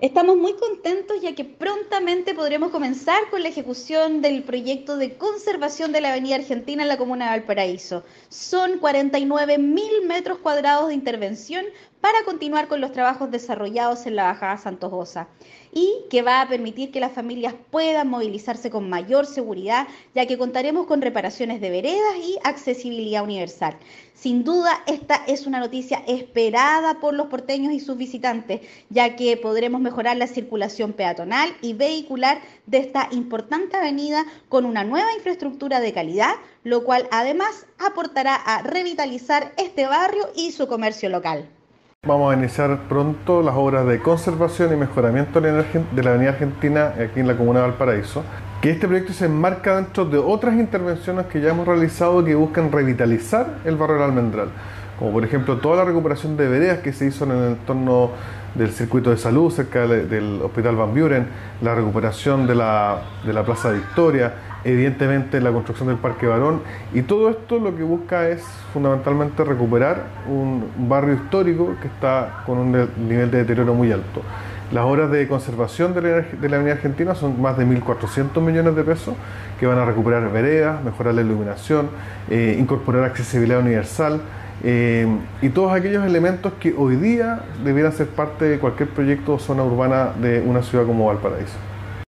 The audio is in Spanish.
Estamos muy contentos ya que prontamente podremos comenzar con la ejecución del proyecto de conservación de la Avenida Argentina en la comuna de Valparaíso. Son 49 mil metros cuadrados de intervención para continuar con los trabajos desarrollados en la Bajada Santos y que va a permitir que las familias puedan movilizarse con mayor seguridad, ya que contaremos con reparaciones de veredas y accesibilidad universal. Sin duda, esta es una noticia esperada por los porteños y sus visitantes, ya que podremos mejorar la circulación peatonal y vehicular de esta importante avenida con una nueva infraestructura de calidad, lo cual además aportará a revitalizar este barrio y su comercio local. Vamos a iniciar pronto las obras de conservación y mejoramiento de la Avenida Argentina aquí en la Comuna de Valparaíso, que este proyecto se enmarca dentro de otras intervenciones que ya hemos realizado que buscan revitalizar el barrio del Almendral, como por ejemplo toda la recuperación de veredas que se hizo en el entorno del circuito de salud cerca del Hospital Van Buren, la recuperación de la, de la Plaza Victoria, evidentemente la construcción del Parque Barón y todo esto lo que busca es fundamentalmente recuperar un barrio histórico que está con un nivel de deterioro muy alto. Las obras de conservación de la, Avenida Argentina son más de 1.400 millones de pesos que van a recuperar veredas, mejorar la iluminación, eh, incorporar accesibilidad universal eh, y todos aquellos elementos que hoy día debieran ser parte de cualquier proyecto o zona urbana de una ciudad como Valparaíso.